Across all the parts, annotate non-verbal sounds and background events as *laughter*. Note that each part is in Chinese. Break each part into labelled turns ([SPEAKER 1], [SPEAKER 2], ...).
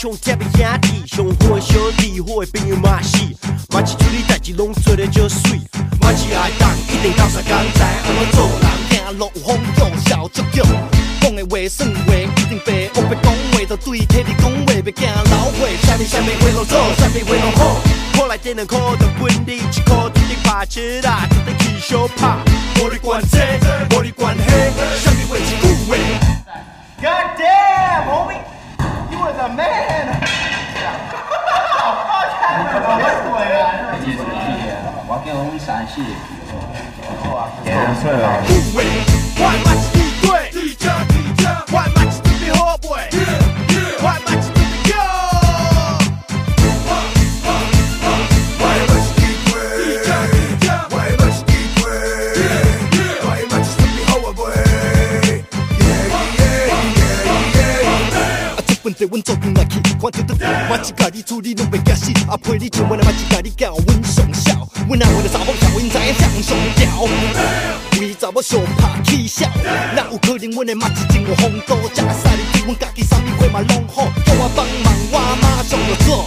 [SPEAKER 1] 上贴的兄弟，上好的小弟，好的朋友嘛是。马起处理代志拢做得就水，马起爱当一定到啥工知安怎做人，行路有风度，笑足脚。讲的话算话一定白，我要讲话就对体你讲话，别惊老话。啥物啥物话拢做，啥物话拢好。苦来点两苦就分你一苦，直直拍切啦，直直去小拍。无你管这，无你管迄，啥物话一句话。
[SPEAKER 2] God damn, homie, you was a man.
[SPEAKER 3] 我叫阮三四个，
[SPEAKER 2] 句话，快马起地对，地价地价，快马起准备好未？快马起
[SPEAKER 1] 啊，这问题阮做阵来去，看着得我家己处理拢袂假死，啊陪你唱我来嘛一家己教阮上孝，阮阿为了查某囝，因知影谁上吊，为查某上拍起笑，哪有可能阮的嘛是真有风度，食个使你对阮家己啥物货嘛拢好，叫我帮忙我马上就做。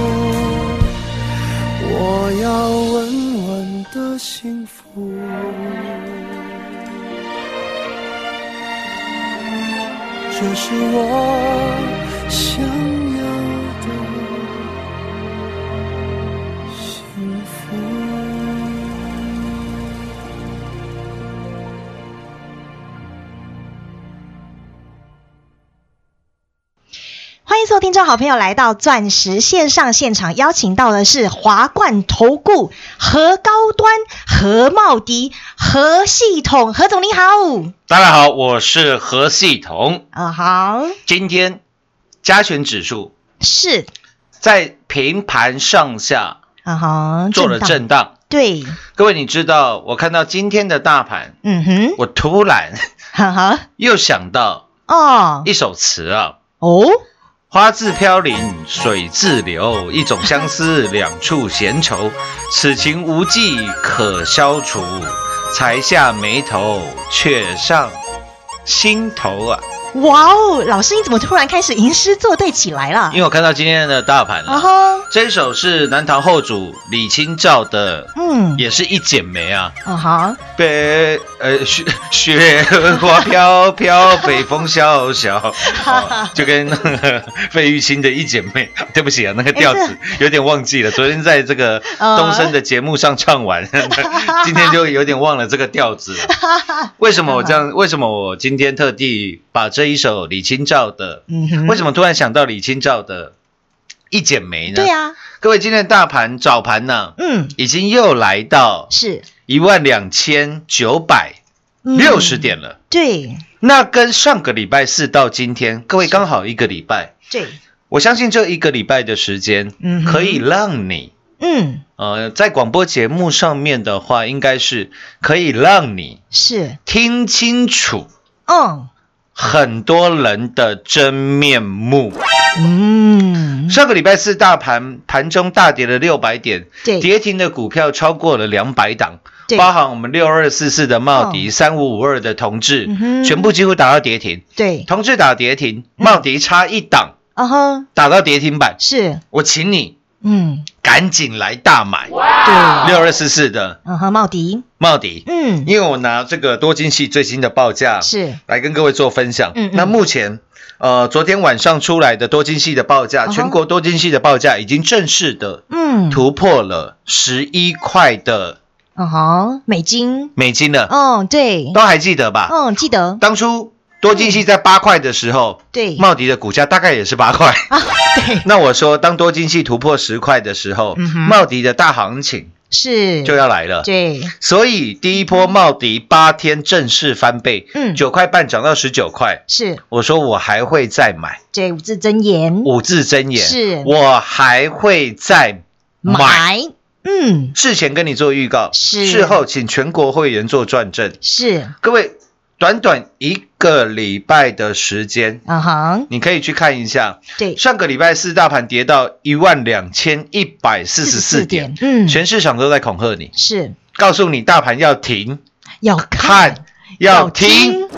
[SPEAKER 1] 我要稳稳的幸福。这是我想
[SPEAKER 4] 听众好朋友来到钻石线上现场，邀请到的是华冠投顾何高端、何茂迪、何系统，何总你好。
[SPEAKER 5] 大家好，我是何系统。
[SPEAKER 4] 啊、好，
[SPEAKER 5] 今天加权指数
[SPEAKER 4] 是。
[SPEAKER 5] 在平盘上下
[SPEAKER 4] 啊哈，
[SPEAKER 5] 做了震荡。
[SPEAKER 4] 对，
[SPEAKER 5] 各位，你知道我看到今天的大盘，
[SPEAKER 4] 嗯哼，
[SPEAKER 5] 我突然
[SPEAKER 4] 哈哈，
[SPEAKER 5] 又想到
[SPEAKER 4] 哦。
[SPEAKER 5] 一首词啊：
[SPEAKER 4] 哦，
[SPEAKER 5] 花自飘零水自流，一种相思两处闲愁，此情无计可消除，才下眉头却上心头啊。
[SPEAKER 4] 哇哦，老师你怎么突然开始吟诗作对起来了
[SPEAKER 5] 因？为我看到今天的大盘
[SPEAKER 4] 啊
[SPEAKER 5] 了。
[SPEAKER 4] 哈，
[SPEAKER 5] 这一首是南唐后主李清照的，
[SPEAKER 4] 嗯，
[SPEAKER 5] 也是一剪梅啊。
[SPEAKER 4] 啊哈，
[SPEAKER 5] 北呃雪雪花飘飘，北风萧萧，*laughs* 哦就跟那 *laughs* 个费玉清的一剪梅，对不起啊，那个调子有点忘记了。昨天在这个
[SPEAKER 4] 呃 *laughs*
[SPEAKER 5] 东升的节目上唱完，今天就有点忘了这个调子了。为什么我这样？为什么我今天特地把这一首李清照的？
[SPEAKER 4] 嗯，
[SPEAKER 5] 为什么突然想到李清照的一剪梅呢？
[SPEAKER 4] 对啊，
[SPEAKER 5] 各位，今天的大盘早盘呢，
[SPEAKER 4] 嗯，
[SPEAKER 5] 已经又来到
[SPEAKER 4] 是。
[SPEAKER 5] 一万两千九百
[SPEAKER 4] 嗯。
[SPEAKER 5] 六十点了。
[SPEAKER 4] 对。
[SPEAKER 5] 那跟上个礼拜四到今天，各位刚好一个礼拜。
[SPEAKER 4] 对，
[SPEAKER 5] 我相信这一个礼拜的时间
[SPEAKER 4] 嗯，
[SPEAKER 5] 可以让你，
[SPEAKER 4] 嗯，
[SPEAKER 5] 呃，在广播节目上面的话，应该是可以让你
[SPEAKER 4] 是，
[SPEAKER 5] 听清楚
[SPEAKER 4] 嗯
[SPEAKER 5] 很多人的真面目。
[SPEAKER 4] 嗯，
[SPEAKER 5] 上个礼拜四大盘盘中大跌了六百点，
[SPEAKER 4] 对。
[SPEAKER 5] 跌停的股票超过了两百档，包含我们六二四四的茂迪、三五五二的同志
[SPEAKER 4] 嗯，
[SPEAKER 5] 全部几乎打到跌停。
[SPEAKER 4] 对，
[SPEAKER 5] 同志打跌停，茂迪差一档
[SPEAKER 4] 啊哈，
[SPEAKER 5] 打到跌停板，
[SPEAKER 4] 是，
[SPEAKER 5] 我请你
[SPEAKER 4] 嗯，
[SPEAKER 5] 赶紧来大买。
[SPEAKER 4] 对，
[SPEAKER 5] 六二四四的
[SPEAKER 4] 嗯哼，茂迪，
[SPEAKER 5] 茂迪，
[SPEAKER 4] 嗯，
[SPEAKER 5] 因为我拿这个多晶系最新的报价
[SPEAKER 4] 是，
[SPEAKER 5] 来跟各位做分享。
[SPEAKER 4] 嗯嗯。
[SPEAKER 5] 那目前呃昨天晚上出来的多晶系的报价，全国多晶系的报价已经正式的
[SPEAKER 4] 嗯，
[SPEAKER 5] 突破了十一块的
[SPEAKER 4] 嗯哼，美金，
[SPEAKER 5] 美金了，
[SPEAKER 4] 嗯，对，
[SPEAKER 5] 都还记得吧？
[SPEAKER 4] 嗯，记得，
[SPEAKER 5] 当初多金系在八块的时候，
[SPEAKER 4] 对，
[SPEAKER 5] 茂迪的股价大概也是八块。
[SPEAKER 4] 啊，对，*laughs*
[SPEAKER 5] 那我说，当多金系突破十块的时候，茂迪的大行情
[SPEAKER 4] 是，
[SPEAKER 5] 就要来了。
[SPEAKER 4] 对，
[SPEAKER 5] 所以第一波茂迪八天正式翻倍，
[SPEAKER 4] 嗯。
[SPEAKER 5] 九块半涨到十九块。
[SPEAKER 4] 是，
[SPEAKER 5] 我说我还会再买，
[SPEAKER 4] 这五字真言，
[SPEAKER 5] 五字真言。
[SPEAKER 4] 是。
[SPEAKER 5] 我还会再买。
[SPEAKER 4] 买，嗯，
[SPEAKER 5] 事前跟你做预告，
[SPEAKER 4] 是。
[SPEAKER 5] 事后请全国会员做转正。
[SPEAKER 4] 是，
[SPEAKER 5] 各位，短短一个礼拜的时间，
[SPEAKER 4] 啊哈，
[SPEAKER 5] 你可以去看一下，
[SPEAKER 4] 对，
[SPEAKER 5] 上个礼拜四大盘跌到一万两千一百四十四点，
[SPEAKER 4] 嗯，
[SPEAKER 5] 全市场都在恐吓你，
[SPEAKER 4] 是。
[SPEAKER 5] 告诉你大盘要停，
[SPEAKER 4] 要
[SPEAKER 5] 看要听。，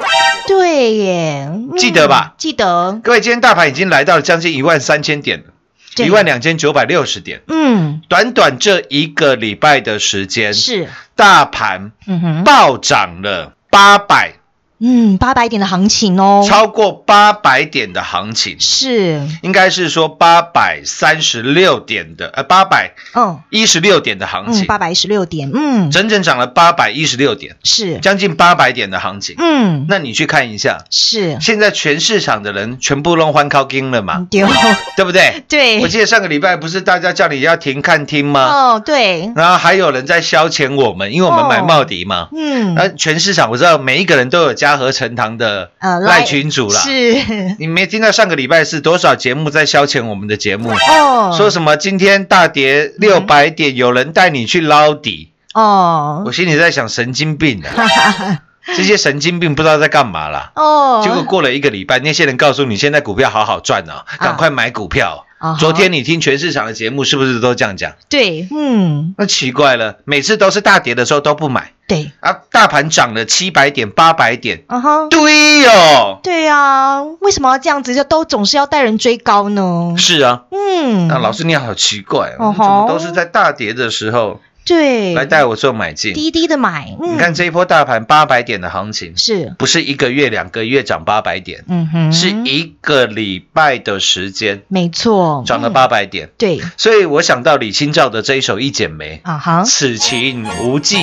[SPEAKER 4] 对耶，嗯
[SPEAKER 5] 记得吧？
[SPEAKER 4] 记得，
[SPEAKER 5] 各位，今天大盘已经来到了将近一万三千点了，一万两千九百六十点。
[SPEAKER 4] 嗯，
[SPEAKER 5] 短短这一个礼拜的时间，
[SPEAKER 4] 是，
[SPEAKER 5] 大盘
[SPEAKER 4] 嗯哼，
[SPEAKER 5] 暴涨了八百，
[SPEAKER 4] 嗯，八百点的行情哦，
[SPEAKER 5] 超过八百点的行情，
[SPEAKER 4] 是，
[SPEAKER 5] 应该是说八百三十六点的，呃，八百
[SPEAKER 4] 嗯。
[SPEAKER 5] 一十六点的行
[SPEAKER 4] 嗯，
[SPEAKER 5] 情，
[SPEAKER 4] 八百一十六点，嗯，
[SPEAKER 5] 整整涨了八百一十六点，
[SPEAKER 4] 是，
[SPEAKER 5] 将近八百点的行情。
[SPEAKER 4] 嗯，
[SPEAKER 5] 那你去看一下，
[SPEAKER 4] 是，
[SPEAKER 5] 现在全市场的人全部弄欢靠金了嘛，
[SPEAKER 4] 丢，*laughs*
[SPEAKER 5] 对不对？
[SPEAKER 4] 对。
[SPEAKER 5] 我，记得上个礼拜不是大家叫你要停看听吗？
[SPEAKER 4] 哦，对，
[SPEAKER 5] 然后还有人在消遣我们，因为我们买茂迪嘛。
[SPEAKER 4] 嗯，
[SPEAKER 5] 那全市场我知道每一个人都有嘉禾成堂的
[SPEAKER 4] 呃
[SPEAKER 5] 赖群主啦。
[SPEAKER 4] 是，
[SPEAKER 5] 你没听到上个礼拜是多少节目在消遣我们的节目？
[SPEAKER 4] 哦，
[SPEAKER 5] 说什么今天大跌六百点，有人带你去捞底，
[SPEAKER 4] 哦
[SPEAKER 5] 我，心里在想神经病啊！*laughs* 这些神经病不知道在干嘛啦。
[SPEAKER 4] 哦，
[SPEAKER 5] 结果过了一个礼拜，那些人告诉你现在股票好好赚哦，赶快买股票。昨天你听全市场的节目是不是都这样讲？
[SPEAKER 4] 对，嗯，
[SPEAKER 5] 那奇怪了，每次都是大跌的时候都不买。
[SPEAKER 4] 对，
[SPEAKER 5] 啊，大盘涨了七百点、八百点，
[SPEAKER 4] 啊哈，
[SPEAKER 5] 对哦，
[SPEAKER 4] 对啊，为什么要这样子？就都总是要带人追高呢？
[SPEAKER 5] 是啊。
[SPEAKER 4] 嗯，
[SPEAKER 5] 那老师你好奇怪哦，怎么都是在大跌的时候
[SPEAKER 4] 对，
[SPEAKER 5] 来带我做买进？
[SPEAKER 4] 低低的买，嗯，
[SPEAKER 5] 你看这一波大盘八百点的行情，
[SPEAKER 4] 是，
[SPEAKER 5] 不是一个月、两个月涨八百点，
[SPEAKER 4] 嗯哼，
[SPEAKER 5] 是一个礼拜的时间
[SPEAKER 4] 没错，
[SPEAKER 5] 涨了
[SPEAKER 4] 嗯
[SPEAKER 5] 八百点。
[SPEAKER 4] 对，
[SPEAKER 5] 所以我想到李清照的这一首《一剪梅》，
[SPEAKER 4] 啊哈，
[SPEAKER 5] 此情无计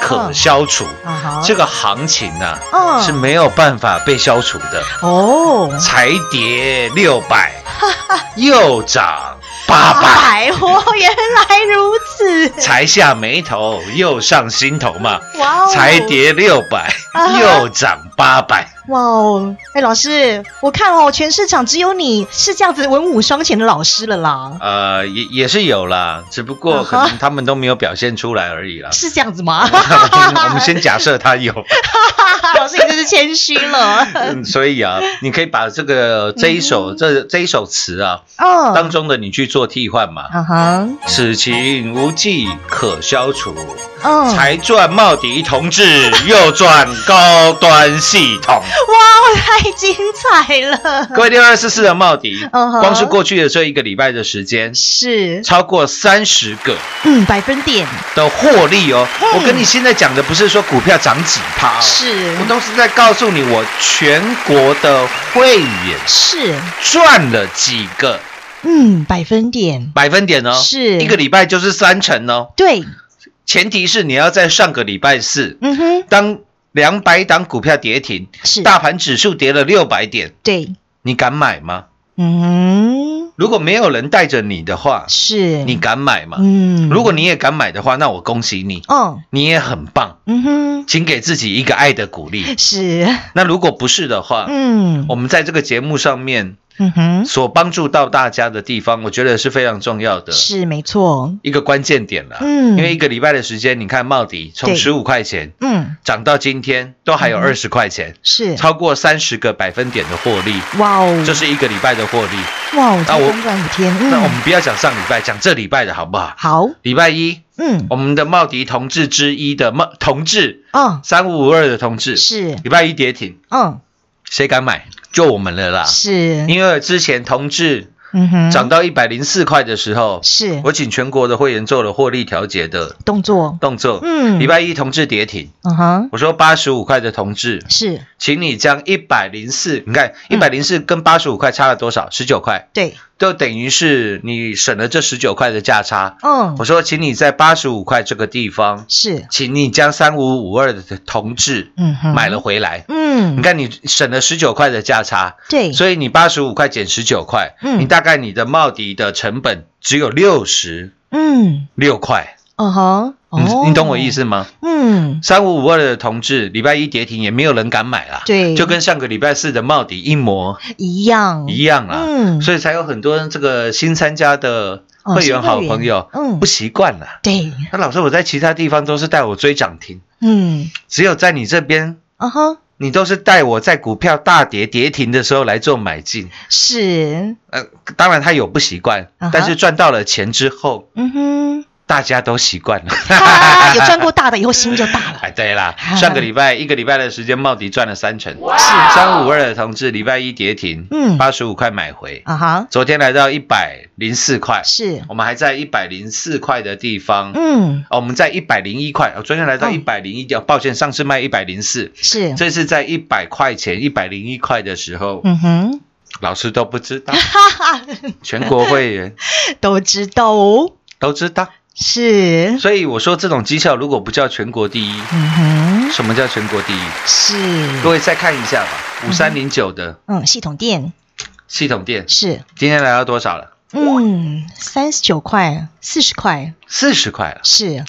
[SPEAKER 5] 可消除。
[SPEAKER 4] 啊哈，
[SPEAKER 5] 这个行情呐、
[SPEAKER 4] 嗯。
[SPEAKER 5] 是没有办法被消除的。
[SPEAKER 4] 哦，
[SPEAKER 5] 才跌六百，*laughs* 又涨八百，
[SPEAKER 4] 百，哦，原来如此，
[SPEAKER 5] 才下眉头又上心头嘛。
[SPEAKER 4] 哇哦，
[SPEAKER 5] 才跌六百
[SPEAKER 4] 啊，
[SPEAKER 5] 又涨八百，
[SPEAKER 4] 哇哦，哎，老师，我看哦，全市场只有你是这样子文武双全的老师了啦，
[SPEAKER 5] 呃，也也是有啦，只不过可能他们都没有表现出来而已啦。
[SPEAKER 4] 是这样子吗？*laughs*
[SPEAKER 5] 我们先假设他有，*laughs*
[SPEAKER 4] 老师，你真是谦虚了。
[SPEAKER 5] 嗯所以啊，你可以把这个这一首这这一首词啊
[SPEAKER 4] 哦，
[SPEAKER 5] 当中的你去做替换嘛。
[SPEAKER 4] 啊哈，
[SPEAKER 5] 此情无计可消除，
[SPEAKER 4] 嗯，
[SPEAKER 5] 才赚茂迪同志，又赚高端系统。*laughs*
[SPEAKER 4] 哇，太精彩了！
[SPEAKER 5] 各位六二四四的茂迪，光是过去的这一个礼拜的时间，
[SPEAKER 4] 是，
[SPEAKER 5] 超过三十个
[SPEAKER 4] 嗯，百分点。
[SPEAKER 5] 的获利哦。
[SPEAKER 4] 嗯。
[SPEAKER 5] 我跟你现在讲的不是说股票涨几趴哦，
[SPEAKER 4] 是。
[SPEAKER 5] 我都是在告诉你我全国的会员
[SPEAKER 4] 是，
[SPEAKER 5] 赚了几个
[SPEAKER 4] 嗯，百分点。
[SPEAKER 5] 百分点哦，
[SPEAKER 4] 是。
[SPEAKER 5] 一个礼拜就是三成哦。
[SPEAKER 4] 对，
[SPEAKER 5] 前提是你要在上个礼拜四，
[SPEAKER 4] 嗯哼，
[SPEAKER 5] 当两百档股票跌停，
[SPEAKER 4] 是。
[SPEAKER 5] 大盘指数跌了六百点，
[SPEAKER 4] 对，
[SPEAKER 5] 你敢买吗？
[SPEAKER 4] 嗯，
[SPEAKER 5] 如果没有人带着你的话，
[SPEAKER 4] 是。
[SPEAKER 5] 你敢买吗？
[SPEAKER 4] 嗯，
[SPEAKER 5] 如果你也敢买的话，那我恭喜你，
[SPEAKER 4] 哦，
[SPEAKER 5] 你也很棒，
[SPEAKER 4] 嗯哼，
[SPEAKER 5] 请给自己一个爱的鼓励。
[SPEAKER 4] 是，
[SPEAKER 5] 那如果不是的话，
[SPEAKER 4] 嗯，
[SPEAKER 5] 我们在这个节目上面
[SPEAKER 4] 嗯哼，
[SPEAKER 5] 所帮助到大家的地方，我觉得是非常重要的
[SPEAKER 4] 是没错，
[SPEAKER 5] 一个关键点了。
[SPEAKER 4] 嗯。
[SPEAKER 5] 因为一个礼拜的时间，你看茂迪从十五块钱
[SPEAKER 4] 嗯，
[SPEAKER 5] 涨到今天都还有二十块钱，
[SPEAKER 4] 是，
[SPEAKER 5] 超过三十个百分点的获利，
[SPEAKER 4] 哇哦，
[SPEAKER 5] 这是一个礼拜的获利。
[SPEAKER 4] 哇哦，
[SPEAKER 5] 那我
[SPEAKER 4] 短短五天，嗯，
[SPEAKER 5] 那我们不要讲上礼拜，讲这礼拜的好不好？
[SPEAKER 4] 好，
[SPEAKER 5] 礼拜一，
[SPEAKER 4] 嗯，
[SPEAKER 5] 我们的茂迪同志之一的茂同志
[SPEAKER 4] 嗯，
[SPEAKER 5] 三五五二的同志，
[SPEAKER 4] 是，
[SPEAKER 5] 礼拜一跌停，
[SPEAKER 4] 嗯，
[SPEAKER 5] 谁敢买？就我们了啦。
[SPEAKER 4] 是，
[SPEAKER 5] 因为之前同志
[SPEAKER 4] 嗯哼，
[SPEAKER 5] 涨到一百零四块的时候，
[SPEAKER 4] 是。
[SPEAKER 5] 我请全国的会员做了获利调节的
[SPEAKER 4] 动作，
[SPEAKER 5] 动作。
[SPEAKER 4] 嗯。
[SPEAKER 5] 礼拜一同志跌停，
[SPEAKER 4] 嗯哼，
[SPEAKER 5] 我说八十五块的同志，
[SPEAKER 4] 是。
[SPEAKER 5] 请你将一百零四，你看一百零四跟八十五块差了多少？十九块，
[SPEAKER 4] 对，
[SPEAKER 5] 就等于是你省了这十九块的价差。
[SPEAKER 4] 嗯。
[SPEAKER 5] 我，说，请你在八十五块这个地方，
[SPEAKER 4] 是，
[SPEAKER 5] 请你将三五五二的同志
[SPEAKER 4] 嗯哼，
[SPEAKER 5] 买了，回来。
[SPEAKER 4] 嗯。
[SPEAKER 5] 你，看，你省了十九块的价差，
[SPEAKER 4] 对，
[SPEAKER 5] 所以你八十五块减十九块，
[SPEAKER 4] 嗯。
[SPEAKER 5] 你大概你的茂迪的成本只有六十
[SPEAKER 4] 嗯，
[SPEAKER 5] 六块，
[SPEAKER 4] 嗯哼，
[SPEAKER 5] 你
[SPEAKER 4] 哦。
[SPEAKER 5] 你懂我意思吗？
[SPEAKER 4] 嗯，
[SPEAKER 5] 三五五二的同志，礼拜一跌停也没有人敢买啦，
[SPEAKER 4] 对。
[SPEAKER 5] 就跟上个礼拜四的茂迪一模。
[SPEAKER 4] 一样，
[SPEAKER 5] 一样啦，
[SPEAKER 4] 嗯。
[SPEAKER 5] 所以才有很多这个新参加的
[SPEAKER 4] 哦
[SPEAKER 5] 会员好朋友，
[SPEAKER 4] 嗯。
[SPEAKER 5] 不习惯了。
[SPEAKER 4] 对，
[SPEAKER 5] 那老师，我在其他地方都是带我追涨停，
[SPEAKER 4] 嗯，
[SPEAKER 5] 只有在你这边，
[SPEAKER 4] 啊哈，
[SPEAKER 5] 你都是带我在股票大跌跌停的时候来做买进。
[SPEAKER 4] 是，
[SPEAKER 5] 呃，当然他有不习惯但是赚到了钱之后，
[SPEAKER 4] 嗯哼，
[SPEAKER 5] 大家都习惯了。*laughs*
[SPEAKER 4] 啊，有赚过大的，以后心就大了，
[SPEAKER 5] 哎，对啦
[SPEAKER 4] 啊，*laughs*
[SPEAKER 5] 上个礼拜一个礼拜的时间，茂迪赚了三成，
[SPEAKER 4] 是
[SPEAKER 5] 三五二的同志礼拜一跌停，
[SPEAKER 4] 嗯。
[SPEAKER 5] 八十五块买回，
[SPEAKER 4] 啊哈，
[SPEAKER 5] 昨天来到一百零四块，
[SPEAKER 4] 是，
[SPEAKER 5] 我们还在一百零四块的地方，
[SPEAKER 4] 嗯，
[SPEAKER 5] 哦，我们在一百零一块，哦，昨天来到
[SPEAKER 4] 嗯
[SPEAKER 5] 一百零一，哦，抱歉，上次卖一百零四，
[SPEAKER 4] 是，
[SPEAKER 5] 这次在一百块钱，一百零一块的时候，
[SPEAKER 4] 嗯哼，
[SPEAKER 5] 老师都不知道，
[SPEAKER 4] 哈哈，
[SPEAKER 5] 全国会员。*laughs*
[SPEAKER 4] 都知道哦，
[SPEAKER 5] 都知道，
[SPEAKER 4] 是，
[SPEAKER 5] 所以我说这种绩效如果不叫全国第一，
[SPEAKER 4] 嗯哼，
[SPEAKER 5] 什么叫全国第一？
[SPEAKER 4] 是，
[SPEAKER 5] 各位再看一下吧，五三零九的
[SPEAKER 4] 嗯，系统店。
[SPEAKER 5] 系统店。
[SPEAKER 4] 是，
[SPEAKER 5] 今天来到多少了？
[SPEAKER 4] 嗯，三十九块，四十块，
[SPEAKER 5] 四十块了，
[SPEAKER 4] 是，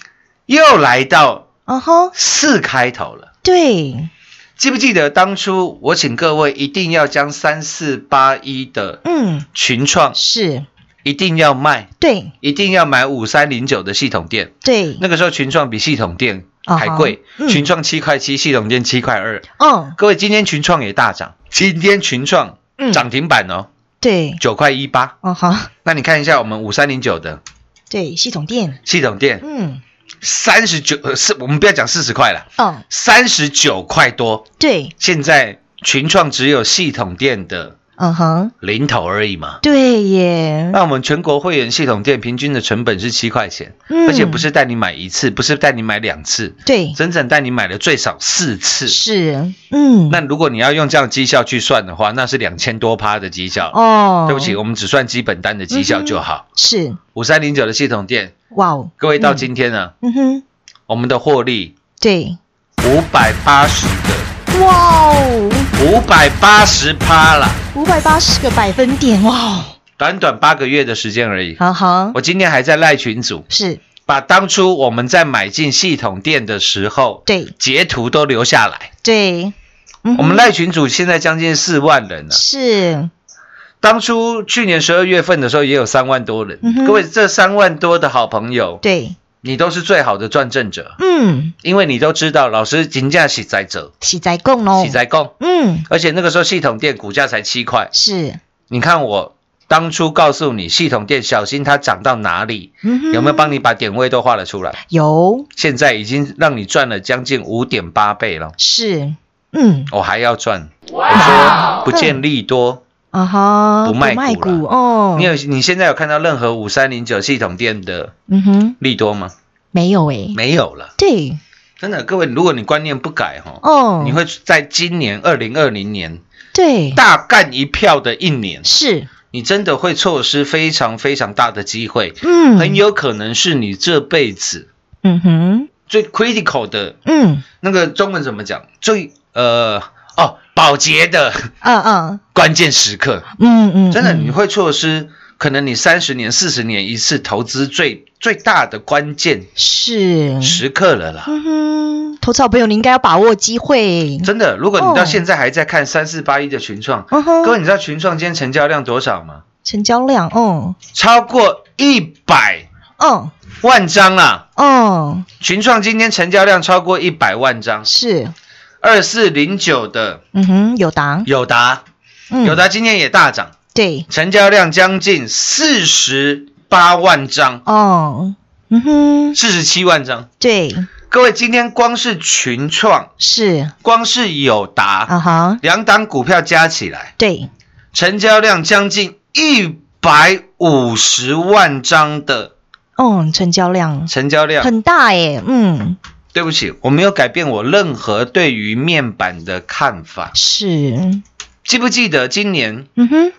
[SPEAKER 5] 又来到
[SPEAKER 4] 哦吼，
[SPEAKER 5] 四开头了。
[SPEAKER 4] 对，
[SPEAKER 5] 记不记得当初我请各位一定要将三四八一的
[SPEAKER 4] 嗯，
[SPEAKER 5] 群创
[SPEAKER 4] 是，
[SPEAKER 5] 一定要卖，
[SPEAKER 4] 对，
[SPEAKER 5] 一定要买五三零九的系统店。
[SPEAKER 4] 对，
[SPEAKER 5] 那个时候群创比系统店还贵，群创七块七，系统店七块二。
[SPEAKER 4] 嗯，
[SPEAKER 5] 各位，今天群创也大涨，今天群创
[SPEAKER 4] 嗯。
[SPEAKER 5] 涨停板哦，
[SPEAKER 4] 对，
[SPEAKER 5] 九块一八。
[SPEAKER 4] 哦好，
[SPEAKER 5] 那你看一下我们五三零九的
[SPEAKER 4] 对，系统店，
[SPEAKER 5] 系统店
[SPEAKER 4] 嗯，
[SPEAKER 5] 三十九，呃，是我们不要讲四十块了，
[SPEAKER 4] 嗯，
[SPEAKER 5] 三十九块多。
[SPEAKER 4] 对，
[SPEAKER 5] 现在群创只有系统店的
[SPEAKER 4] 嗯哼，
[SPEAKER 5] 零头而已嘛。
[SPEAKER 4] 对耶，
[SPEAKER 5] 那我们全国会员系统店平均的成本是七块钱，
[SPEAKER 4] 嗯。
[SPEAKER 5] 而且不是带你买一次，不是带你买两次，
[SPEAKER 4] 对，
[SPEAKER 5] 整整带你买了最少四次。
[SPEAKER 4] 是，嗯，
[SPEAKER 5] 那如果你要用这样绩效去算的话，那是两千多趴的绩效。
[SPEAKER 4] 哦，
[SPEAKER 5] 对不起，我们只算基本单的绩效就好。
[SPEAKER 4] 是，
[SPEAKER 5] 五三零九的系统店，
[SPEAKER 4] 哇哦，
[SPEAKER 5] 各位到今天呢，
[SPEAKER 4] 嗯哼，
[SPEAKER 5] 我们的获利
[SPEAKER 4] 对，
[SPEAKER 5] 五百八十个，
[SPEAKER 4] 哇哦，
[SPEAKER 5] 五百八十趴了，
[SPEAKER 4] 五百八十个百分点，哇哦，
[SPEAKER 5] 短短八个月的时间而已。
[SPEAKER 4] 好好，
[SPEAKER 5] 我今天还在赖群组，
[SPEAKER 4] 是。
[SPEAKER 5] 把当初我们在买进系统店的时候，
[SPEAKER 4] 对。
[SPEAKER 5] 截图都留下来。
[SPEAKER 4] 对，嗯
[SPEAKER 5] 我们赖群组现在将近四万人了。
[SPEAKER 4] 是，
[SPEAKER 5] 当初去年十二月份的时候也有三万多人。
[SPEAKER 4] 嗯
[SPEAKER 5] 各位，这三万多的好朋友，
[SPEAKER 4] 对，
[SPEAKER 5] 你都是最好的赚正者，
[SPEAKER 4] 嗯，
[SPEAKER 5] 因为你都知道老师金价喜在者，
[SPEAKER 4] 喜在供哦，
[SPEAKER 5] 喜在供，
[SPEAKER 4] 嗯，
[SPEAKER 5] 而且那个时候系统店股价才七块。
[SPEAKER 4] 是，
[SPEAKER 5] 你看我当初告诉你系统店小心它涨到哪里，
[SPEAKER 4] 嗯哼。
[SPEAKER 5] 有没有帮你把点位都画了出来？
[SPEAKER 4] 有。
[SPEAKER 5] 现在已经让你赚了将近五点八倍了。
[SPEAKER 4] 是，嗯，
[SPEAKER 5] 我还要赚。我说不见利多，
[SPEAKER 4] 啊哈，
[SPEAKER 5] 不卖股
[SPEAKER 4] 股哦，
[SPEAKER 5] 你有你现在有看到任何五三零九系统店的
[SPEAKER 4] 嗯哼，
[SPEAKER 5] 利多吗？
[SPEAKER 4] 没有诶，
[SPEAKER 5] 没有了，
[SPEAKER 4] 对，
[SPEAKER 5] 真的，各位，如果你观念不改哈，
[SPEAKER 4] 哦，
[SPEAKER 5] 你会在今年二零二零年
[SPEAKER 4] 对，
[SPEAKER 5] 大干一票的一年，
[SPEAKER 4] 是，
[SPEAKER 5] 你真的会错失非常非常大的机会，
[SPEAKER 4] 嗯，
[SPEAKER 5] 很有可能是你这辈子
[SPEAKER 4] 嗯哼，
[SPEAKER 5] 最 critical 的
[SPEAKER 4] 嗯。
[SPEAKER 5] 那个中文怎么讲？最呃哦，保洁的
[SPEAKER 4] 嗯嗯。
[SPEAKER 5] 关键时刻，
[SPEAKER 4] 嗯嗯，
[SPEAKER 5] 真的
[SPEAKER 4] 嗯
[SPEAKER 5] 你会错失可能你三十年、四十年一次投资最最大的关键
[SPEAKER 4] 是，
[SPEAKER 5] 时刻了啦。
[SPEAKER 4] 嗯哼，投资好朋友，你应该要把握机会，
[SPEAKER 5] 真的，如果你
[SPEAKER 4] 哦。
[SPEAKER 5] 到现在还在看三四八一的群创，各位你知道群创今天成交量多少吗？
[SPEAKER 4] 成交量，哦，
[SPEAKER 5] 超过一百
[SPEAKER 4] 哦。
[SPEAKER 5] 万张啊！
[SPEAKER 4] 哦，
[SPEAKER 5] 群创今天成交量超过一百万张，
[SPEAKER 4] 是，
[SPEAKER 5] 二四零九的
[SPEAKER 4] 嗯哼，有答，
[SPEAKER 5] 友达，
[SPEAKER 4] 嗯。
[SPEAKER 5] 友达今天也大涨，
[SPEAKER 4] 对，
[SPEAKER 5] 成交量将近四十八万张，
[SPEAKER 4] 哦，嗯哼，
[SPEAKER 5] 四十七万张。
[SPEAKER 4] 对，
[SPEAKER 5] 各位，今天光是群创，
[SPEAKER 4] 是，
[SPEAKER 5] 光是友达，
[SPEAKER 4] 啊哈，
[SPEAKER 5] 两档股票加起来，
[SPEAKER 4] 对，
[SPEAKER 5] 成交量将近一百五十万张的
[SPEAKER 4] 嗯，成交量。
[SPEAKER 5] 成交量。
[SPEAKER 4] 很大耶，嗯，
[SPEAKER 5] 对不起，我没有改变我任何对于面板的看法。
[SPEAKER 4] 是，
[SPEAKER 5] 记不记得今年
[SPEAKER 4] 嗯哼，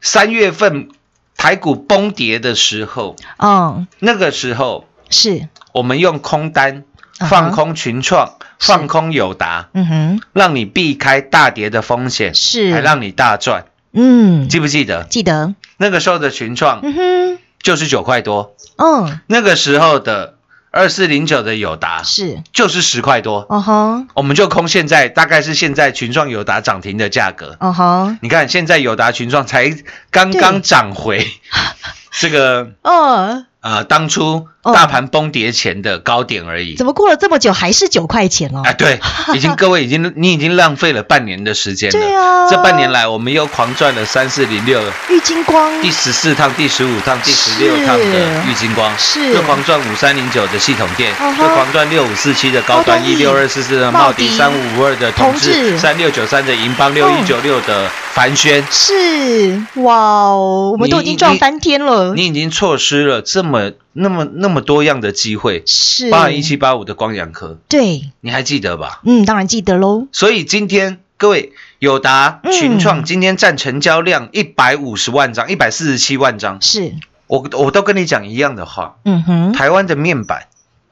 [SPEAKER 5] 三月份台股崩跌的时候，
[SPEAKER 4] 哦，
[SPEAKER 5] 那个时候
[SPEAKER 4] 是，
[SPEAKER 5] 我们用空单放空群创，
[SPEAKER 4] 是。
[SPEAKER 5] 放空友达，
[SPEAKER 4] 嗯哼，
[SPEAKER 5] 让你避开大跌的风险，
[SPEAKER 4] 是。
[SPEAKER 5] 还让你大赚。
[SPEAKER 4] 嗯，
[SPEAKER 5] 记不记得？
[SPEAKER 4] 记得，
[SPEAKER 5] 那个时候的群创
[SPEAKER 4] 嗯哼，
[SPEAKER 5] 就是九块多，
[SPEAKER 4] 嗯，
[SPEAKER 5] 那个时候的二四零九的友达
[SPEAKER 4] 是，
[SPEAKER 5] 就是十块多，
[SPEAKER 4] 哦吼，
[SPEAKER 5] 我们就空现在大概是现在群创友达涨停的价格。
[SPEAKER 4] 哦吼，
[SPEAKER 5] 你看现在友达群创才刚刚涨回 *laughs* 这个
[SPEAKER 4] 哦，
[SPEAKER 5] 呃当初
[SPEAKER 4] 哦。
[SPEAKER 5] 大盘崩跌前的高点而已。
[SPEAKER 4] 怎么过了这么久还是九块钱哦？
[SPEAKER 5] 哎，对，*laughs* 已经各位已经你已经浪费了半年的时间了。
[SPEAKER 4] 对啊。
[SPEAKER 5] 这半年来我们又狂赚了三四零六
[SPEAKER 4] 玉金光。
[SPEAKER 5] 第十四趟、第十五趟、第十六趟的玉金光，
[SPEAKER 4] 是。
[SPEAKER 5] 又狂赚五三零九的系统店，
[SPEAKER 4] 嗯哼
[SPEAKER 5] 又狂赚六五四七的高
[SPEAKER 4] 高端 E
[SPEAKER 5] 端一。六二四四的茂迪，三五五二的同
[SPEAKER 4] 志，
[SPEAKER 5] 三六九三的银邦，六一九六的凡轩。
[SPEAKER 4] 是。哇哦，我们都已经赚翻天了，
[SPEAKER 5] 你已经错失了这么那么那么多样的机会，
[SPEAKER 4] 是，
[SPEAKER 5] 八一七八五的光阳科，
[SPEAKER 4] 对，
[SPEAKER 5] 你还记得吧？
[SPEAKER 4] 嗯，当然记得喽，
[SPEAKER 5] 所以今天各位友达、
[SPEAKER 4] 嗯。
[SPEAKER 5] 群创今天占成交量一百五十万张，一百四十七万张，
[SPEAKER 4] 是，
[SPEAKER 5] 我我都跟你讲一样的话，
[SPEAKER 4] 嗯哼，
[SPEAKER 5] 台湾的面板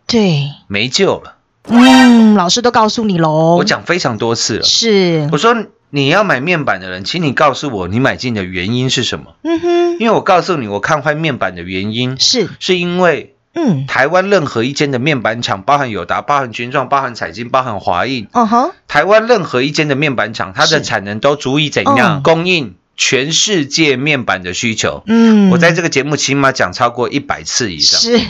[SPEAKER 4] 对，
[SPEAKER 5] 没救了，
[SPEAKER 4] 嗯，老师都告诉你喽，
[SPEAKER 5] 我讲非常多次了。
[SPEAKER 4] 是。
[SPEAKER 5] 我，说你要买面板的人，请你告诉我你买进的原因是什么？
[SPEAKER 4] 嗯哼，
[SPEAKER 5] 因为我告诉你，我看坏面板的原因
[SPEAKER 4] 是，
[SPEAKER 5] 是因为
[SPEAKER 4] 嗯，
[SPEAKER 5] 台湾任何一间的面板厂，包含友达、包含群创、包含彩晶、包含华印，
[SPEAKER 4] 哦哼，
[SPEAKER 5] 台湾任何一间的面板厂，它的
[SPEAKER 4] 是。
[SPEAKER 5] 产能都足以怎
[SPEAKER 4] 嗯
[SPEAKER 5] 样供应全世界面板的需求。
[SPEAKER 4] 嗯，
[SPEAKER 5] 我在这个节目起码讲超过一百次以上，
[SPEAKER 4] 是。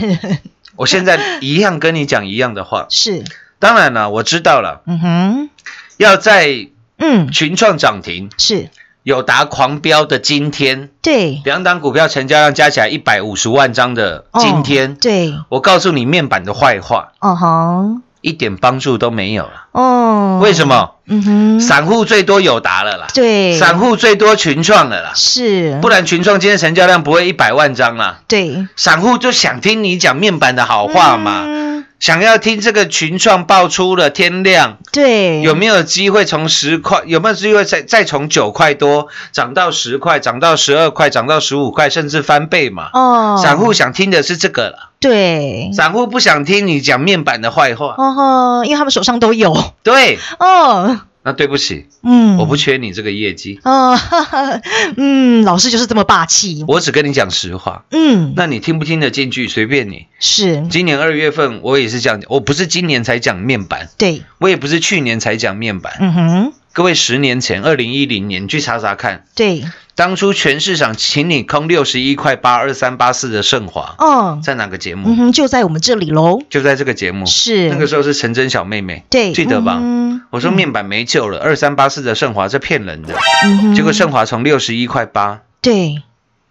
[SPEAKER 5] 我现在一样跟你讲一样的话。
[SPEAKER 4] 是，
[SPEAKER 5] 当然了，我知道了，
[SPEAKER 4] 嗯哼，
[SPEAKER 5] 要在
[SPEAKER 4] 嗯，
[SPEAKER 5] 群创涨停、
[SPEAKER 4] 是。
[SPEAKER 5] 友达狂飙的今天，
[SPEAKER 4] 对，
[SPEAKER 5] 两档股票成交量加起来一百五十万张的今天，
[SPEAKER 4] 哦对，
[SPEAKER 5] 我告诉你面板的坏话，
[SPEAKER 4] 哦吼，
[SPEAKER 5] 一点帮助都没有了。
[SPEAKER 4] 哦，
[SPEAKER 5] 为什？么？
[SPEAKER 4] 嗯哼，
[SPEAKER 5] 散户最多友达了啦，
[SPEAKER 4] 对，
[SPEAKER 5] 散户最多群创了啦，
[SPEAKER 4] 是，
[SPEAKER 5] 不然群创今天成交量不会一百万张啦。
[SPEAKER 4] 对。
[SPEAKER 5] 散户就想听你讲面板的好话嘛，
[SPEAKER 4] 嗯
[SPEAKER 5] 想要听这个群创爆出了天亮，
[SPEAKER 4] 对，
[SPEAKER 5] 有没有机会从十块，有没有机会再再从九块多涨到十块，涨到十二块，涨到十五块，甚至翻倍嘛？
[SPEAKER 4] 哦，
[SPEAKER 5] 散户想听的是这个了，
[SPEAKER 4] 对，
[SPEAKER 5] 散户不想听你讲面板的坏话。
[SPEAKER 4] 哦吼，因为他们手上都有。
[SPEAKER 5] 对，
[SPEAKER 4] 哦，
[SPEAKER 5] 那对不起，
[SPEAKER 4] 嗯，
[SPEAKER 5] 我不缺你这个业绩，
[SPEAKER 4] 哦，哈哈，嗯，老师就是这么霸气，
[SPEAKER 5] 我只跟你讲实话。
[SPEAKER 4] 嗯，
[SPEAKER 5] 那你听不听得进去随便你。
[SPEAKER 4] 是。
[SPEAKER 5] 今年二月份我也是这样讲，我不是今年才讲面板，
[SPEAKER 4] 对，
[SPEAKER 5] 我也不是去年才讲面板。
[SPEAKER 4] 嗯哼，
[SPEAKER 5] 各位，十年前，二零一零年，你去查查看，
[SPEAKER 4] 对，
[SPEAKER 5] 当初全市场请你空六十一块八二三八四的盛华，
[SPEAKER 4] 哦，
[SPEAKER 5] 在哪个节目？
[SPEAKER 4] 嗯哼，就在我们这里喽，
[SPEAKER 5] 就在这个节目。
[SPEAKER 4] 是。
[SPEAKER 5] 那个时候是陈真小妹妹，
[SPEAKER 4] 对，
[SPEAKER 5] 记得吧？
[SPEAKER 4] 嗯。
[SPEAKER 5] 我说面板没救了，二三八四的盛华是骗人的，
[SPEAKER 4] 嗯
[SPEAKER 5] 结果盛华从六十一块八
[SPEAKER 4] 对，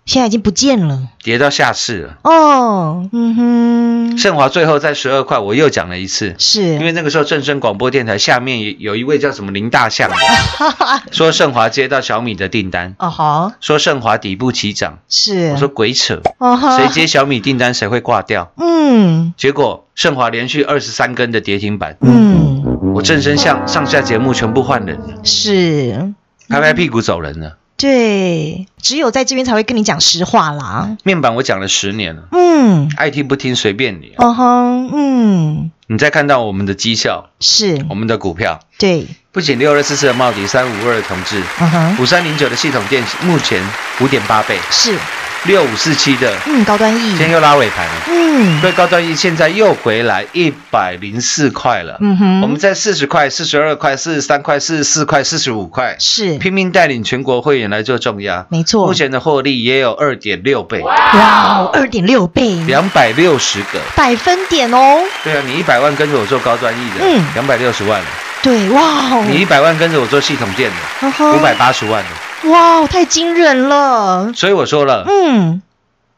[SPEAKER 4] 现在已经不见了。
[SPEAKER 5] 跌到下市了。
[SPEAKER 4] 哦，嗯哼，
[SPEAKER 5] 盛华最后在十二块，我又讲了一次，
[SPEAKER 4] 是，
[SPEAKER 5] 因为那个时候正声广播电台下面也有一位叫什么林大象。的，*laughs* 说盛华接到小米的订单，
[SPEAKER 4] 哦好，
[SPEAKER 5] 说盛华底部起涨，
[SPEAKER 4] 是，
[SPEAKER 5] 我说鬼扯，
[SPEAKER 4] 哦哈。
[SPEAKER 5] 谁接小米订单谁会挂掉？
[SPEAKER 4] 嗯。
[SPEAKER 5] 结果盛华连续二十三根的跌停板，
[SPEAKER 4] 嗯，
[SPEAKER 5] 我正声向上下节目全部换人。了，
[SPEAKER 4] 是，
[SPEAKER 5] 拍拍屁股走人了。
[SPEAKER 4] 对，只有在这边才会跟你讲实话啦。
[SPEAKER 5] 面板我讲了十年了，
[SPEAKER 4] 嗯，
[SPEAKER 5] 爱听不听随便你啊。
[SPEAKER 4] 哦哼，嗯，
[SPEAKER 5] 你再看到我们的绩效，
[SPEAKER 4] 是，
[SPEAKER 5] 我们的股票，
[SPEAKER 4] 对，
[SPEAKER 5] 不仅六二四四的茂迪，三五二的同志，
[SPEAKER 4] 嗯哼，
[SPEAKER 5] 五三零九的系统电目前五点八倍，
[SPEAKER 4] 是，
[SPEAKER 5] 六五四七的。
[SPEAKER 4] 嗯，高端 E，
[SPEAKER 5] 今天又拉尾盘了，
[SPEAKER 4] 嗯，
[SPEAKER 5] 对高端 E 现在又回来一百零四块了。
[SPEAKER 4] 嗯哼，
[SPEAKER 5] 我们在四十块、四十二块、四十三块、四十四块、四十五块，
[SPEAKER 4] 是，
[SPEAKER 5] 拼命带领全国会员来做重压。
[SPEAKER 4] 没错。
[SPEAKER 5] 目，前的获利也有二点六倍，
[SPEAKER 4] 哇，二点六倍，
[SPEAKER 5] 两百六十个。
[SPEAKER 4] 百分点哦，
[SPEAKER 5] 对啊，你一百万跟着我做高端 E 的，
[SPEAKER 4] 嗯。
[SPEAKER 5] 两百六十万。了；
[SPEAKER 4] 对，哇，
[SPEAKER 5] 你一百万跟着我做系统店的，五百八十万了。
[SPEAKER 4] 哇，太惊人了，
[SPEAKER 5] 所以我说了，
[SPEAKER 4] 嗯，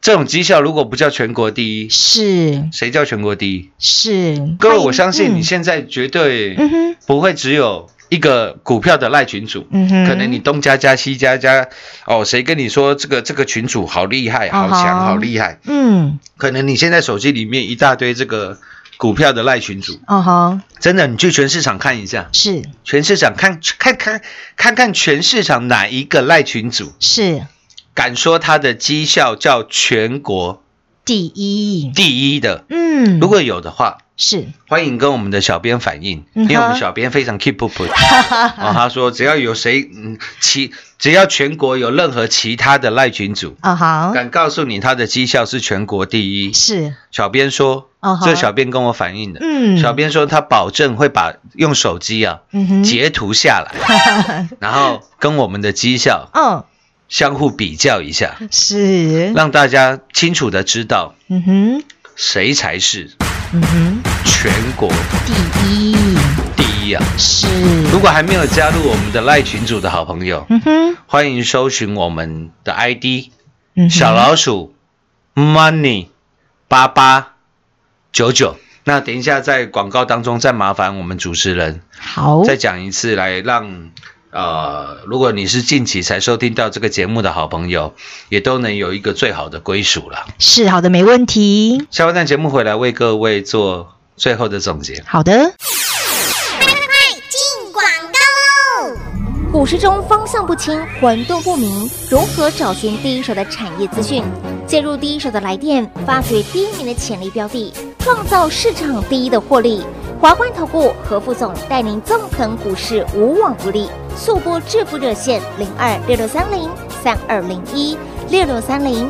[SPEAKER 5] 这种绩效如果不叫全国第一，
[SPEAKER 4] 是。
[SPEAKER 5] 谁叫全国第一？
[SPEAKER 4] 是，
[SPEAKER 5] 各位，我相信你
[SPEAKER 4] 嗯。
[SPEAKER 5] 现在绝对不会只有一个股票的赖群主。
[SPEAKER 4] 嗯哼，
[SPEAKER 5] 可能你东加加西加加，哦，谁跟你说这个这个群主好厉害、好强、好厉害？
[SPEAKER 4] 嗯，
[SPEAKER 5] 可能你现在手机里面一大堆这个股票的赖群主，
[SPEAKER 4] 哦吼，
[SPEAKER 5] 真的，你去全市场看一下，
[SPEAKER 4] 是。
[SPEAKER 5] 全市场看看看看看全市场哪一个赖群主。
[SPEAKER 4] 是。
[SPEAKER 5] 敢说他的绩效叫全国
[SPEAKER 4] 第一，
[SPEAKER 5] 第一的？
[SPEAKER 4] 嗯，
[SPEAKER 5] 如果有的话，
[SPEAKER 4] 是，
[SPEAKER 5] 欢迎跟我们的小编反映，
[SPEAKER 4] 嗯
[SPEAKER 5] 因为我们小编非常 keep up。*laughs* 哦，他说只要有谁，嗯，其只要全国有任何其他的赖群主
[SPEAKER 4] 啊哈，
[SPEAKER 5] 敢告诉你他的绩效是全国第一，
[SPEAKER 4] 是，
[SPEAKER 5] 小编说，这小编跟我反映的，
[SPEAKER 4] 嗯，
[SPEAKER 5] 小编说他保证会把用手机啊截图下来，*laughs* 然后跟我们的绩效
[SPEAKER 4] 嗯，
[SPEAKER 5] 相互比较一下，
[SPEAKER 4] 是，
[SPEAKER 5] 让大家清楚的知道
[SPEAKER 4] 嗯哼，
[SPEAKER 5] 谁才是。
[SPEAKER 4] 嗯哼，
[SPEAKER 5] 全国
[SPEAKER 4] 第一
[SPEAKER 5] 第一啊！
[SPEAKER 4] 是，
[SPEAKER 5] 如果还没有加入我们的赖群组的好朋友，
[SPEAKER 4] 嗯哼，
[SPEAKER 5] 欢迎搜寻我们的 ID
[SPEAKER 4] 嗯
[SPEAKER 5] 小老鼠 money 八八九九。那等一下在广告当中再麻烦我们主持人
[SPEAKER 4] 好，
[SPEAKER 5] 再讲一次，来让呃，如果你是近期才收听到这个节目的好朋友，也都能有一个最好的归属了。
[SPEAKER 4] 是好的，没问题，
[SPEAKER 5] 下半段节目回来为各位做最后的总结。
[SPEAKER 4] 好的，
[SPEAKER 6] 进广告喽！股市中方向不清、混沌不明，如何找寻第一手的产业资讯？介入第一手的来电，发掘第一名的潜力标的，创造市场第一的获利。华冠投顾何副总带领纵横股市，无往不利。速播致富热线零二六六三零三二零一六六三零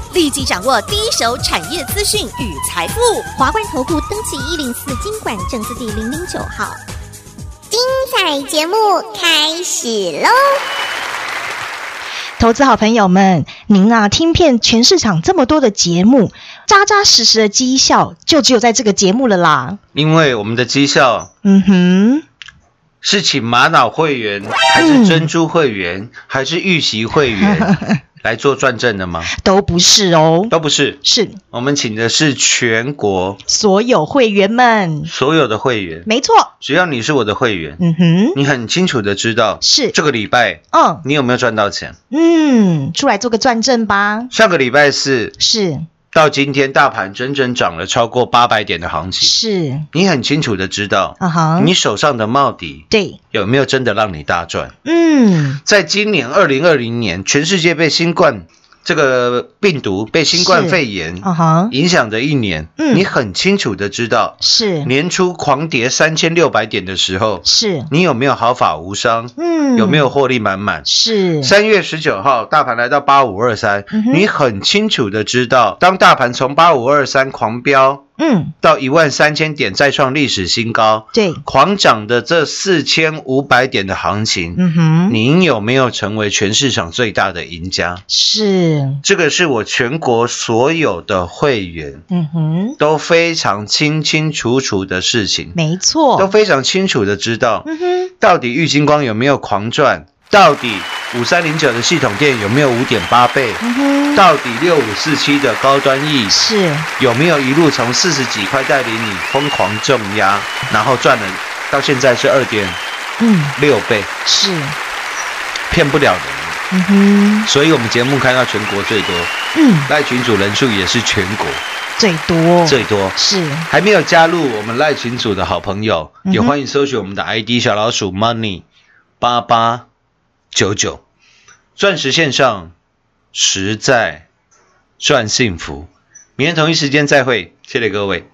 [SPEAKER 7] 立即掌握第一手产业资讯与财富。
[SPEAKER 6] 华冠投顾登记一零四经管证字第零零九号。
[SPEAKER 8] 精彩节目开始喽！
[SPEAKER 4] 投资好朋友们，您啊听遍全市场这么多的节目，扎扎实实的绩效就只有在这个节目了啦。
[SPEAKER 5] 因为我们的绩效
[SPEAKER 4] 嗯哼，
[SPEAKER 5] 是请玛瑙会员，还是珍珠会员，还是玉玺会员 *laughs* 来做转正的吗？
[SPEAKER 4] 都不是哦，
[SPEAKER 5] 都不是，
[SPEAKER 4] 是。
[SPEAKER 5] 我们请的是全国。
[SPEAKER 4] 所有会员们，
[SPEAKER 5] 所有的会员，
[SPEAKER 4] 没错。
[SPEAKER 5] 只要你是我的会员，
[SPEAKER 4] 嗯哼，
[SPEAKER 5] 你很清楚的知道
[SPEAKER 4] 是。
[SPEAKER 5] 这个礼拜
[SPEAKER 4] 嗯。
[SPEAKER 5] 你有没有赚到钱。
[SPEAKER 4] 嗯，出来做个转正吧。
[SPEAKER 5] 上个礼拜四
[SPEAKER 4] 是
[SPEAKER 5] 到今天，大盘整整涨了超过八百点的行情，
[SPEAKER 4] 是，
[SPEAKER 5] 你很清楚的知道，
[SPEAKER 4] 啊哈，
[SPEAKER 5] 你手上的帽底
[SPEAKER 4] 对，
[SPEAKER 5] 有没有真的让你大赚？
[SPEAKER 4] 嗯，
[SPEAKER 5] 在今年二零二零年，全世界被新冠这个病毒被新冠肺炎影响的一年，
[SPEAKER 4] 嗯。
[SPEAKER 5] 你很清楚的知道，
[SPEAKER 4] 是。
[SPEAKER 5] 年初狂跌三千六百点的时候，
[SPEAKER 4] 是，
[SPEAKER 5] 你有没有毫发无伤？
[SPEAKER 4] 嗯，
[SPEAKER 5] 有没有获利满满？
[SPEAKER 4] 是。
[SPEAKER 5] 三月十九号，大盘来到八五二三你很清楚的知道，当大盘从八五二三狂飙
[SPEAKER 4] 嗯，
[SPEAKER 5] 到一万三千点，再创历史新高，
[SPEAKER 4] 对，
[SPEAKER 5] 狂涨的这四千五百点的行情，
[SPEAKER 4] 嗯哼，
[SPEAKER 5] 您有没有成为全市场最大的赢家？
[SPEAKER 4] 是，
[SPEAKER 5] 这个是我全国所有的会员
[SPEAKER 4] 嗯哼，
[SPEAKER 5] 都非常清清楚楚的事情，
[SPEAKER 4] 没错。
[SPEAKER 5] 都，非常清楚的知道，
[SPEAKER 4] 嗯哼，
[SPEAKER 5] 到底玉金光有没有狂赚？到底五三零九的系统店有没有五点八倍？
[SPEAKER 4] 嗯，
[SPEAKER 5] 到底六五四七的高端 E
[SPEAKER 4] 是，
[SPEAKER 5] 有没有一路从四十几块带领你疯狂重压，然后赚了到现在是二点
[SPEAKER 4] 嗯，
[SPEAKER 5] 六倍，
[SPEAKER 4] 是，
[SPEAKER 5] 骗不了人。
[SPEAKER 4] 嗯哼，
[SPEAKER 5] 所以我们节目看到全国最多，
[SPEAKER 4] 嗯，
[SPEAKER 5] 赖群主人数也是全国。
[SPEAKER 4] 最多，
[SPEAKER 5] 最多。
[SPEAKER 4] 是，
[SPEAKER 5] 还没有加入我们赖群组的好朋友，
[SPEAKER 4] 嗯
[SPEAKER 5] 也欢迎搜寻我们的 ID 小老鼠 money 八八九九，钻石线上实在赚幸福。明天同一时间再会，谢谢各位。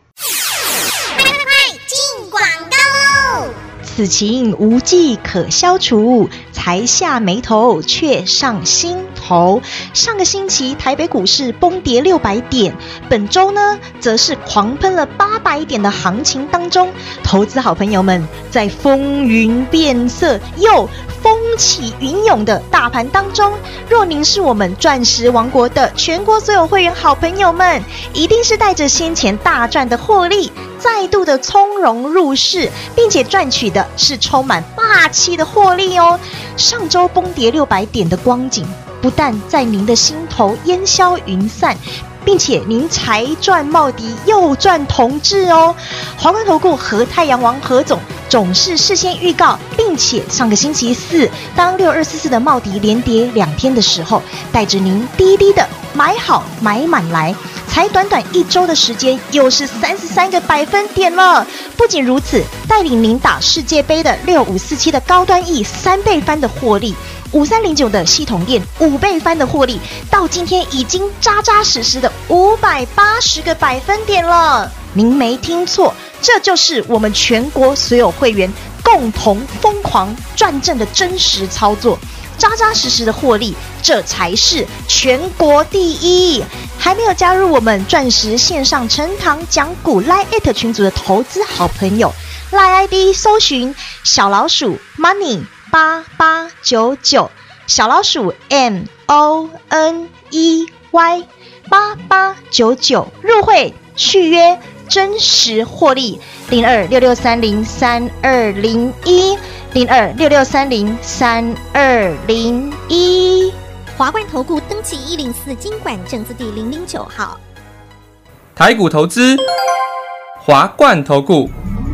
[SPEAKER 8] 进广告喽！
[SPEAKER 4] 此情无计可消除，才下眉头却上心头。上个星期台北股市崩跌六百点，本周呢则是狂喷了八百点的行情当中，投资好朋友们在风云变色又风起云涌的大盘当中，若您是我们钻石王国的全国所有会员好朋友们，一定是带着先前大赚的获利，再度的从容入市，并且赚取的是充满霸气的获利哦。上周崩跌六百点的光景，不但在您的心头烟消云散。并且您才赚茂迪，又赚同志哦。华冠投顾和太阳王何总总是事先预告，并且上个星期四，当六二四四的茂迪连跌两天的时候，带着您滴滴的买好买满来。才短短一周的时间，又是三十三个百分点了。不仅如此，带领您打世界杯的六五四七的高端 E 三倍翻的获利，五三零九的系统店五倍翻的获利，到今天已经扎扎实实的五百八十个百分点了。您没听错，这就是我们全国所有会员共同疯狂赚正的真实操作。扎扎实实的获利，这才是全国第一。还没有加入我们钻石线上陈堂讲股 Line 群组的投资好朋友，Line ID 搜寻小老鼠 Money 八八九九，小老鼠 M O N E Y 八八九九入会续约真实获利零二六六三零三二零一零二六六三零三二零一。
[SPEAKER 7] 华冠投顾登记一零四经管证字第零零九号。
[SPEAKER 9] 台股投资，华冠投顾。